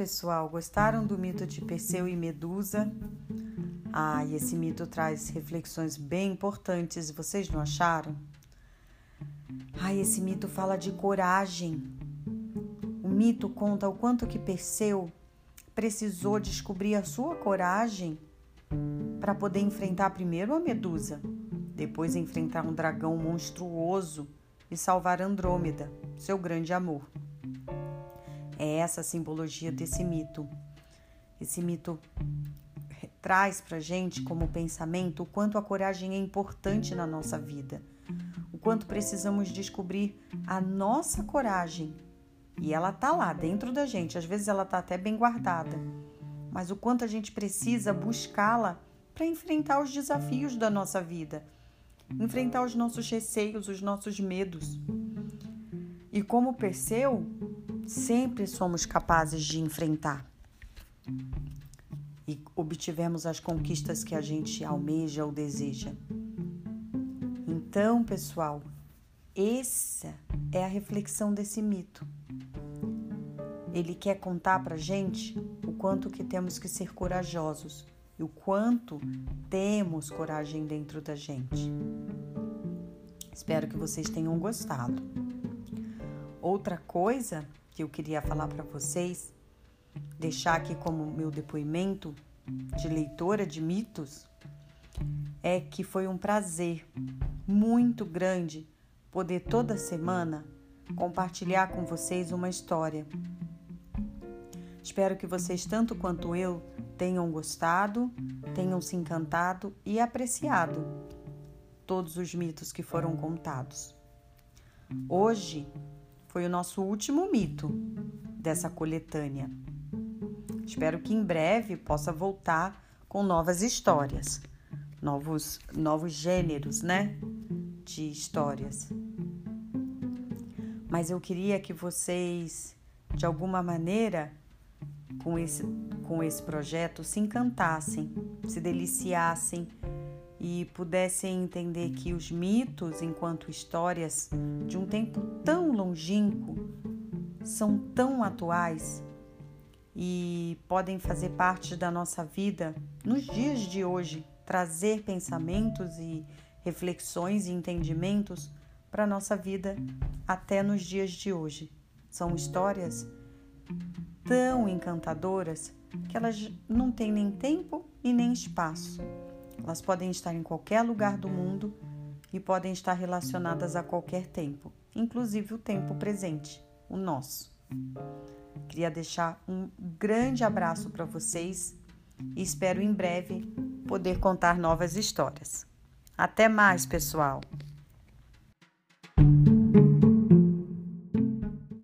pessoal, gostaram do mito de Perseu e Medusa? Ah, e esse mito traz reflexões bem importantes, vocês não acharam? Ah, esse mito fala de coragem. O mito conta o quanto que Perseu precisou descobrir a sua coragem para poder enfrentar primeiro a Medusa, depois enfrentar um dragão monstruoso e salvar Andrômeda, seu grande amor. É essa a simbologia desse mito. Esse mito traz para gente como pensamento o quanto a coragem é importante na nossa vida, o quanto precisamos descobrir a nossa coragem. E ela tá lá dentro da gente, às vezes ela tá até bem guardada, mas o quanto a gente precisa buscá-la para enfrentar os desafios da nossa vida, enfrentar os nossos receios, os nossos medos. E como Perseu, sempre somos capazes de enfrentar e obtivemos as conquistas que a gente almeja ou deseja. Então, pessoal, essa é a reflexão desse mito. Ele quer contar pra gente o quanto que temos que ser corajosos e o quanto temos coragem dentro da gente. Espero que vocês tenham gostado. Outra coisa que eu queria falar para vocês, deixar aqui como meu depoimento de leitora de mitos, é que foi um prazer muito grande poder toda semana compartilhar com vocês uma história. Espero que vocês, tanto quanto eu, tenham gostado, tenham se encantado e apreciado todos os mitos que foram contados. Hoje foi o nosso último mito dessa coletânea. Espero que em breve possa voltar com novas histórias, novos, novos gêneros, né? De histórias. Mas eu queria que vocês, de alguma maneira, com esse, com esse projeto, se encantassem, se deliciassem e pudessem entender que os mitos, enquanto histórias de um tempo tão longínquo, são tão atuais e podem fazer parte da nossa vida nos dias de hoje, trazer pensamentos e reflexões e entendimentos para a nossa vida até nos dias de hoje. São histórias tão encantadoras que elas não têm nem tempo e nem espaço. Elas podem estar em qualquer lugar do mundo e podem estar relacionadas a qualquer tempo, inclusive o tempo presente, o nosso. Queria deixar um grande abraço para vocês e espero em breve poder contar novas histórias. Até mais, pessoal!